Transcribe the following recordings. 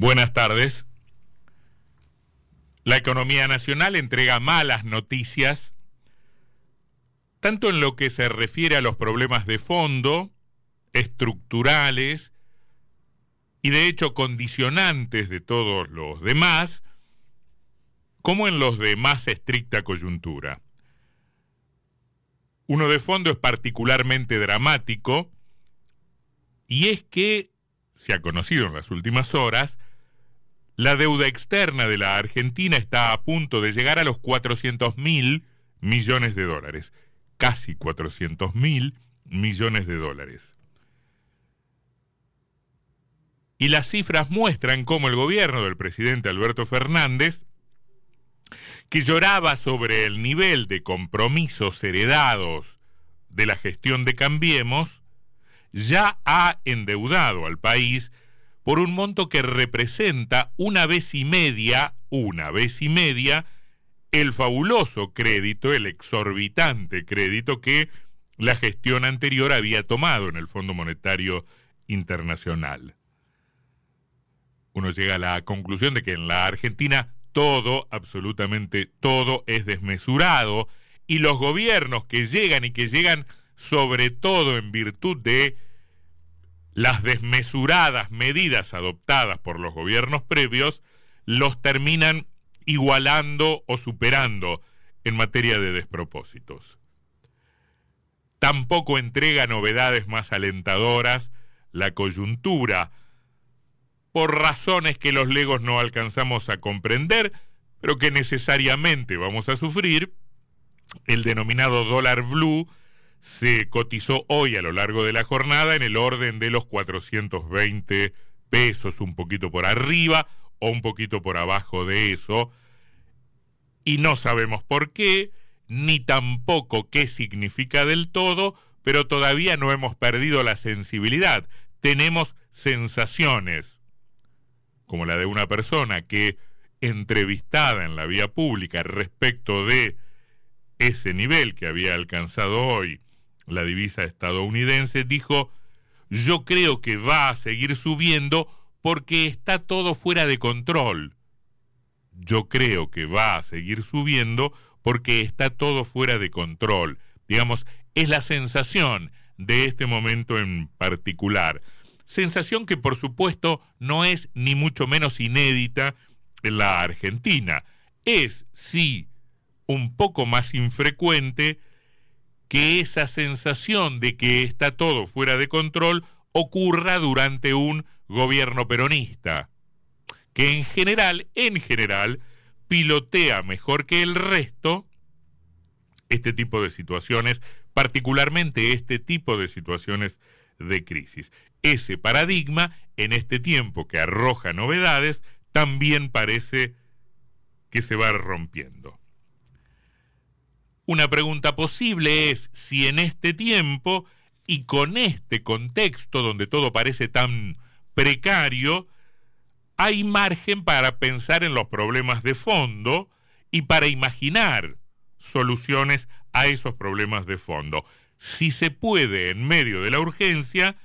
Buenas tardes. La economía nacional entrega malas noticias, tanto en lo que se refiere a los problemas de fondo, estructurales y de hecho condicionantes de todos los demás, como en los de más estricta coyuntura. Uno de fondo es particularmente dramático y es que, se ha conocido en las últimas horas, la deuda externa de la Argentina está a punto de llegar a los 400 mil millones de dólares, casi 400 mil millones de dólares. Y las cifras muestran cómo el gobierno del presidente Alberto Fernández, que lloraba sobre el nivel de compromisos heredados de la gestión de Cambiemos, ya ha endeudado al país por un monto que representa una vez y media, una vez y media, el fabuloso crédito, el exorbitante crédito que la gestión anterior había tomado en el Fondo Monetario Internacional. Uno llega a la conclusión de que en la Argentina todo, absolutamente todo, es desmesurado y los gobiernos que llegan y que llegan sobre todo en virtud de las desmesuradas medidas adoptadas por los gobiernos previos los terminan igualando o superando en materia de despropósitos. Tampoco entrega novedades más alentadoras la coyuntura, por razones que los legos no alcanzamos a comprender, pero que necesariamente vamos a sufrir, el denominado dólar blue, se cotizó hoy a lo largo de la jornada en el orden de los 420 pesos, un poquito por arriba o un poquito por abajo de eso. Y no sabemos por qué, ni tampoco qué significa del todo, pero todavía no hemos perdido la sensibilidad. Tenemos sensaciones, como la de una persona que, entrevistada en la vía pública respecto de ese nivel que había alcanzado hoy la divisa estadounidense, dijo, yo creo que va a seguir subiendo porque está todo fuera de control. Yo creo que va a seguir subiendo porque está todo fuera de control. Digamos, es la sensación de este momento en particular. Sensación que por supuesto no es ni mucho menos inédita en la Argentina. Es, sí, un poco más infrecuente que esa sensación de que está todo fuera de control ocurra durante un gobierno peronista, que en general, en general, pilotea mejor que el resto este tipo de situaciones, particularmente este tipo de situaciones de crisis. Ese paradigma, en este tiempo que arroja novedades, también parece que se va rompiendo. Una pregunta posible es si en este tiempo y con este contexto donde todo parece tan precario, hay margen para pensar en los problemas de fondo y para imaginar soluciones a esos problemas de fondo. Si se puede, en medio de la urgencia,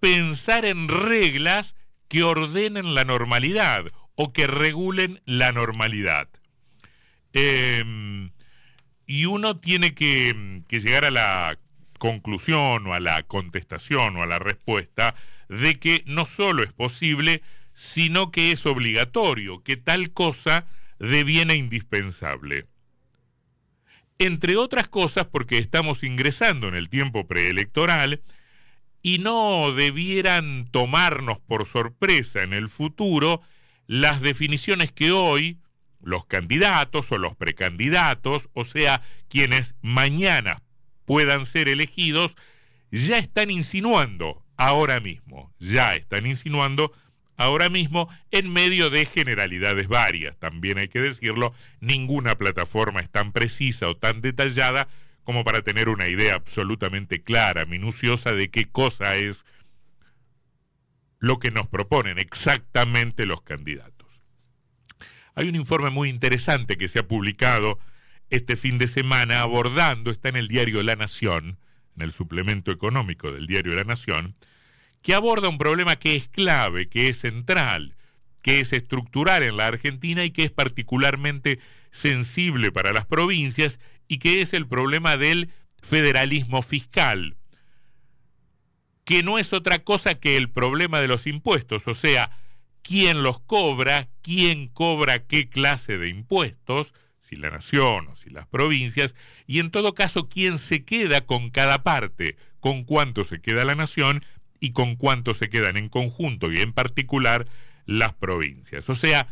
pensar en reglas que ordenen la normalidad o que regulen la normalidad. Eh, y uno tiene que, llegar a la conclusión o a la contestación o a la respuesta de que no solo es posible, sino que es obligatorio, que tal cosa deviene indispensable. Entre otras cosas porque estamos ingresando en el tiempo preelectoral y no debieran tomarnos por sorpresa en el futuro las definiciones que hoy los candidatos o los precandidatos, o sea, quienes mañana puedan ser elegidos, ya están insinuando ahora mismo, ya están insinuando ahora mismo en medio de generalidades varias. También hay que decirlo, ninguna plataforma es tan precisa o tan detallada como para tener una idea absolutamente clara, minuciosa de qué cosa es lo que nos proponen exactamente los candidatos. Hay un informe muy interesante que se ha publicado este fin de semana abordando, está en el diario La Nación, en el suplemento económico del diario La Nación, que aborda un problema que es clave, que es central, que es estructural en la Argentina y que es particularmente sensible para las provincias y que es el problema del federalismo fiscal, que no es otra cosa que el problema de los impuestos, o sea, quién los cobra, quién cobra qué clase de impuestos, si la nación o si las provincias, y en todo caso quién se queda con cada parte, con cuánto se queda la nación y con cuánto se quedan en conjunto y en particular las provincias. O sea,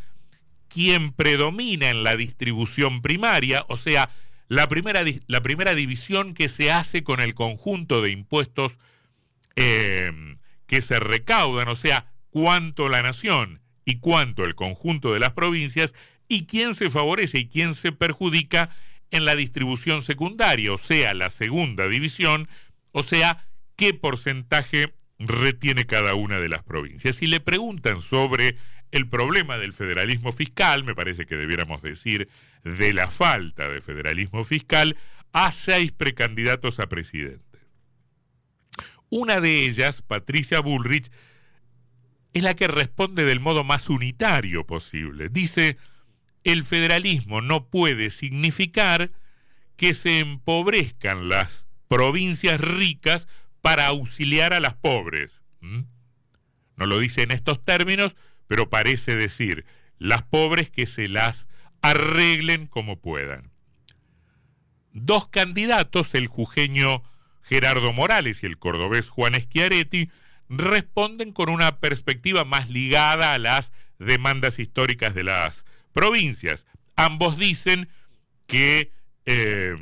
quién predomina en la distribución primaria, o sea, la primera, la primera división que se hace con el conjunto de impuestos eh, que se recaudan, o sea, cuánto la nación y cuánto el conjunto de las provincias, y quién se favorece y quién se perjudica en la distribución secundaria, o sea, la segunda división, o sea, qué porcentaje retiene cada una de las provincias. Si le preguntan sobre el problema del federalismo fiscal, me parece que debiéramos decir de la falta de federalismo fiscal, a seis precandidatos a presidente. Una de ellas, Patricia Bullrich, es la que responde del modo más unitario posible. Dice, el federalismo no puede significar que se empobrezcan las provincias ricas para auxiliar a las pobres. ¿Mm? No lo dice en estos términos, pero parece decir las pobres que se las arreglen como puedan. Dos candidatos, el jujeño Gerardo Morales y el cordobés Juan Schiaretti, responden con una perspectiva más ligada a las demandas históricas de las provincias. Ambos dicen que eh,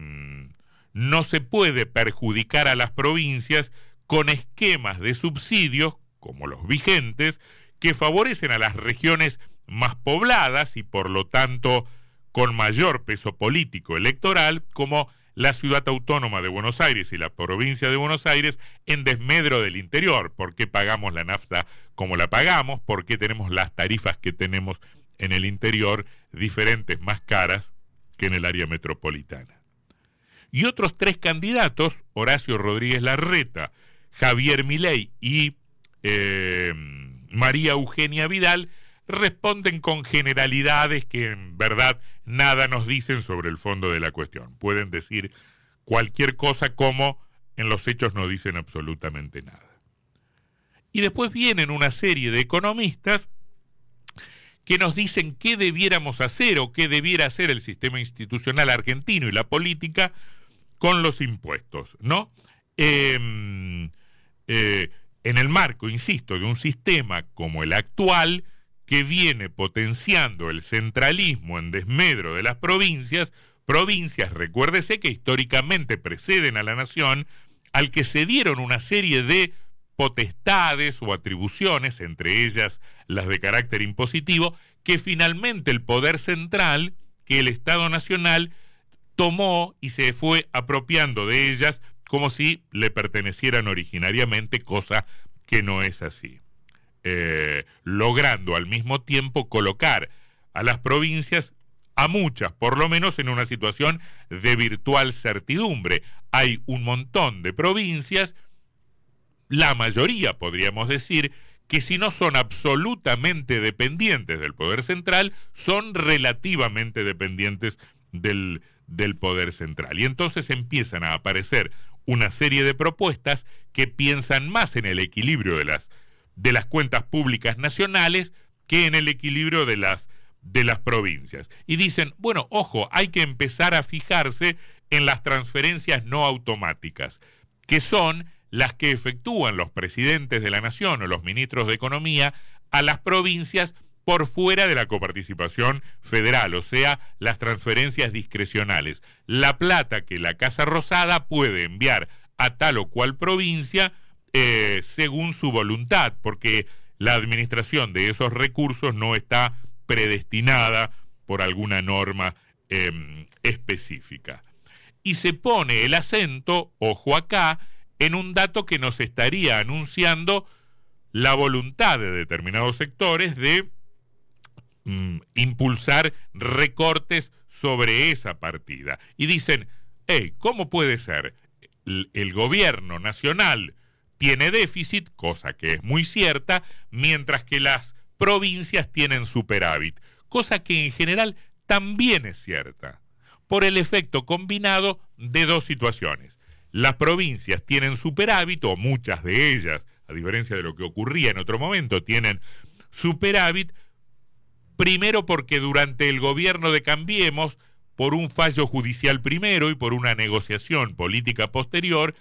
no se puede perjudicar a las provincias con esquemas de subsidios, como los vigentes, que favorecen a las regiones más pobladas y por lo tanto con mayor peso político electoral, como la ciudad autónoma de Buenos Aires y la provincia de Buenos Aires en desmedro del interior. ¿Por qué pagamos la nafta como la pagamos? ¿Por qué tenemos las tarifas que tenemos en el interior diferentes, más caras que en el área metropolitana? Y otros tres candidatos, Horacio Rodríguez Larreta, Javier Milei y eh, María Eugenia Vidal, responden con generalidades que en verdad nada nos dicen sobre el fondo de la cuestión. Pueden decir cualquier cosa como en los hechos no dicen absolutamente nada. Y después vienen una serie de economistas que nos dicen qué debiéramos hacer o qué debiera hacer el sistema institucional argentino y la política con los impuestos, ¿no? Em, eh, en el marco, insisto, de un sistema como el actual, que viene potenciando el centralismo en desmedro de las provincias, provincias, recuérdese que históricamente preceden a la nación, al que se dieron una serie de potestades o atribuciones, entre ellas las de carácter impositivo, que finalmente el poder central, que el Estado Nacional, tomó y se fue apropiando de ellas como si le pertenecieran originariamente, cosa que no es así. Eh, logrando al mismo tiempo colocar a las provincias, a muchas por lo menos, en una situación de virtual certidumbre. Hay un montón de provincias, la mayoría podríamos decir, que si no son absolutamente dependientes del poder central, son relativamente dependientes del, del poder central. Y entonces empiezan a aparecer una serie de propuestas que piensan más en el equilibrio de las, de las cuentas públicas nacionales que en el equilibrio de las, de las provincias. Y dicen, bueno, ojo, hay que empezar a fijarse en las transferencias no automáticas, que son las que efectúan los presidentes de la nación o los ministros de economía a las provincias por fuera de la coparticipación federal, o sea, las transferencias discrecionales. La plata que la Casa Rosada puede enviar a tal o cual provincia eh, según su voluntad, porque la administración de esos recursos no está predestinada por alguna norma em, específica. Y se pone el acento, ojo acá, en un dato que nos estaría anunciando la voluntad de determinados sectores de Mm, impulsar recortes sobre esa partida. Y dicen, hey, ¿cómo puede ser? El, gobierno nacional tiene déficit, cosa que es muy cierta, mientras que las provincias tienen superávit, cosa que en general también es cierta, por el efecto combinado de dos situaciones. Las provincias tienen superávit, o muchas de ellas, a diferencia de lo que ocurría en otro momento, tienen superávit, primero porque durante el gobierno de Cambiemos, por un fallo judicial primero y por una negociación política posterior,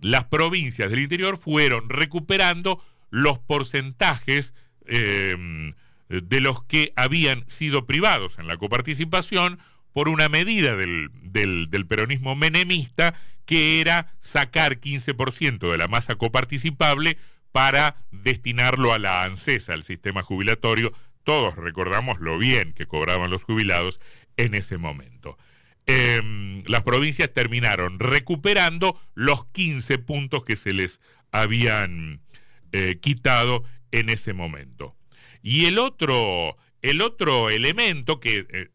las provincias del interior fueron recuperando los porcentajes eh, de los que habían sido privados en la coparticipación por una medida del, del, peronismo menemista que era sacar 15% de la masa coparticipable para destinarlo a la ANSESA, al sistema jubilatorio. Todos recordamos lo bien que cobraban los jubilados en ese momento. Em, las provincias terminaron recuperando los 15 puntos que se les habían eh, quitado en ese momento. Y el otro, el otro elemento que eh,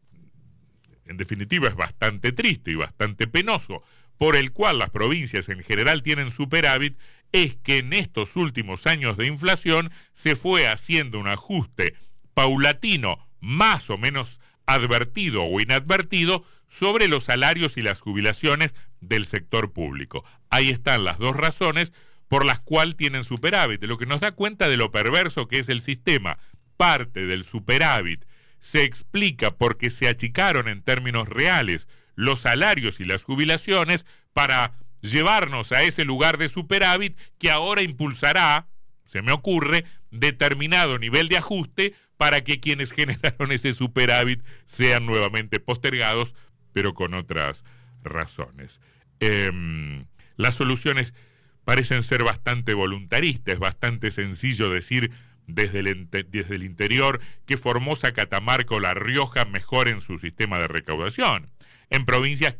en definitiva es bastante triste y bastante penoso, por el cual las provincias en general tienen superávit, es que en estos últimos años de inflación se fue haciendo un ajuste paulatino más o menos advertido o inadvertido sobre los salarios y las jubilaciones del sector público. Ahí están las dos razones por las cuales tienen superávit, lo que nos da cuenta de lo perverso que es el sistema. Parte del superávit se explica porque se achicaron en términos reales los salarios y las jubilaciones para llevarnos a ese lugar de superávit que ahora impulsará, se me ocurre, determinado nivel de ajuste para que quienes generaron ese superávit sean nuevamente postergados, pero con otras razones. Em, las soluciones parecen ser bastante voluntaristas, es bastante sencillo decir desde el, desde el interior que Formosa, Catamarca o La Rioja mejoren su sistema de recaudación. En provincias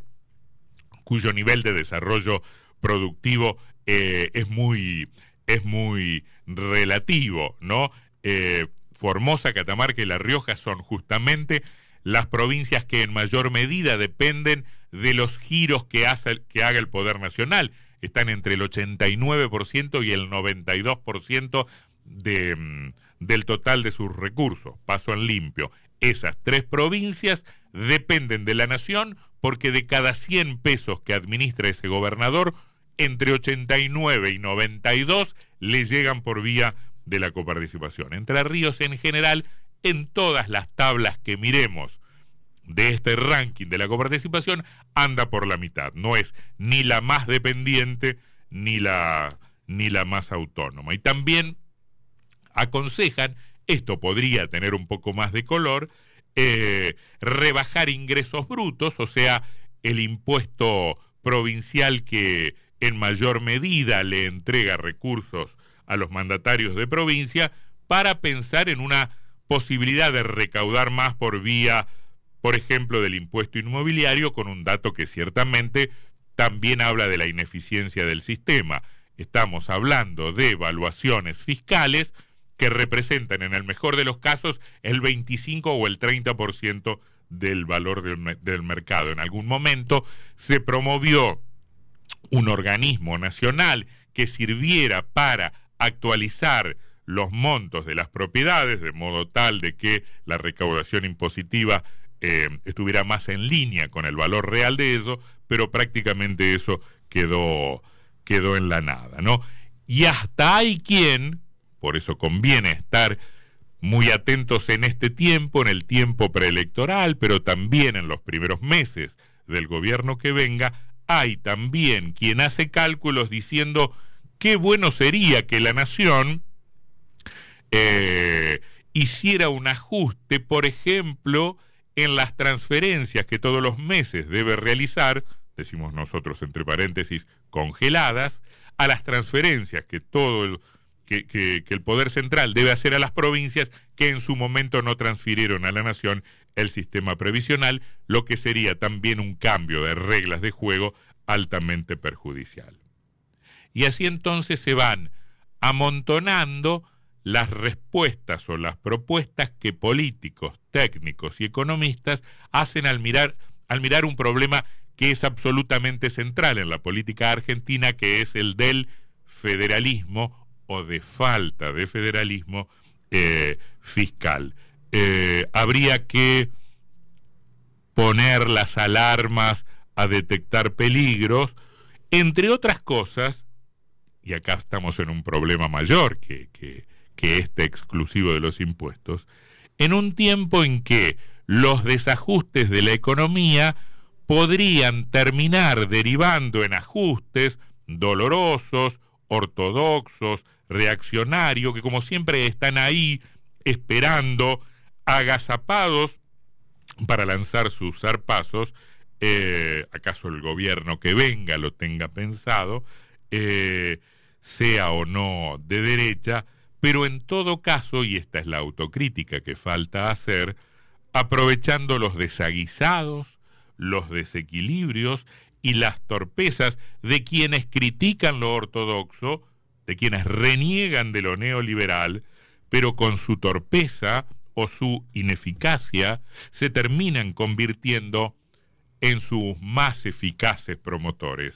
cuyo nivel de desarrollo productivo eh, es, muy, es muy relativo, ¿no? Eh, Formosa, Catamarca y La Rioja son justamente las provincias que en mayor medida dependen de los giros que, hace, que haga el Poder Nacional. Están entre el 89% y el 92% de, mm, del total de sus recursos, paso en limpio. Esas tres provincias dependen de la nación porque de cada 100 pesos que administra ese gobernador, entre 89 y 92 le llegan por vía de la coparticipación. Entre Ríos en general, en todas las tablas que miremos de este ranking de la coparticipación, anda por la mitad. No es ni la más dependiente ni la, ni la más autónoma. Y también aconsejan, esto podría tener un poco más de color, eh, rebajar ingresos brutos, o sea, el impuesto provincial que en mayor medida le entrega recursos a los mandatarios de provincia, para pensar en una posibilidad de recaudar más por vía, por ejemplo, del impuesto inmobiliario, con un dato que ciertamente también habla de la ineficiencia del sistema. Estamos hablando de evaluaciones fiscales que representan en el mejor de los casos el 25 o el 30% del valor del, del, mercado. En algún momento se promovió un organismo nacional que sirviera para actualizar los montos de las propiedades de modo tal de que la recaudación impositiva eh, estuviera más en línea con el valor real de eso, pero prácticamente eso quedó, quedó en la nada, ¿no? Y hasta hay quien, por eso conviene estar muy atentos en este tiempo, en el tiempo preelectoral, pero también en los primeros meses del gobierno que venga, hay también quien hace cálculos diciendo qué bueno sería que la nación eh, hiciera un ajuste, por ejemplo, en las transferencias que todos los meses debe realizar, decimos nosotros entre paréntesis, congeladas, a las transferencias que todo el que, el Poder Central debe hacer a las provincias que en su momento no transfirieron a la Nación el sistema previsional, lo que sería también un cambio de reglas de juego altamente perjudicial. Y así entonces se van amontonando las respuestas o las propuestas que políticos, técnicos y economistas hacen al mirar, al mirar un problema que es absolutamente central en la política argentina, que es el del federalismo o de falta de federalismo eh, fiscal. Eh, habría que poner las alarmas a detectar peligros, entre otras cosas, y acá estamos en un problema mayor que, que, que este exclusivo de los impuestos, en un tiempo en que los desajustes de la economía podrían terminar derivando en ajustes dolorosos, ortodoxos, reaccionarios, que como siempre están ahí esperando, agazapados para lanzar sus zarpazos, eh, acaso el gobierno que venga lo tenga pensado, eh, sea o no de derecha, pero en todo caso, y esta es la autocrítica que falta hacer, aprovechando los desaguisados, los desequilibrios y las torpezas de quienes critican lo ortodoxo, de quienes reniegan de lo neoliberal, pero con su torpeza o su ineficacia se terminan convirtiendo en sus más eficaces promotores.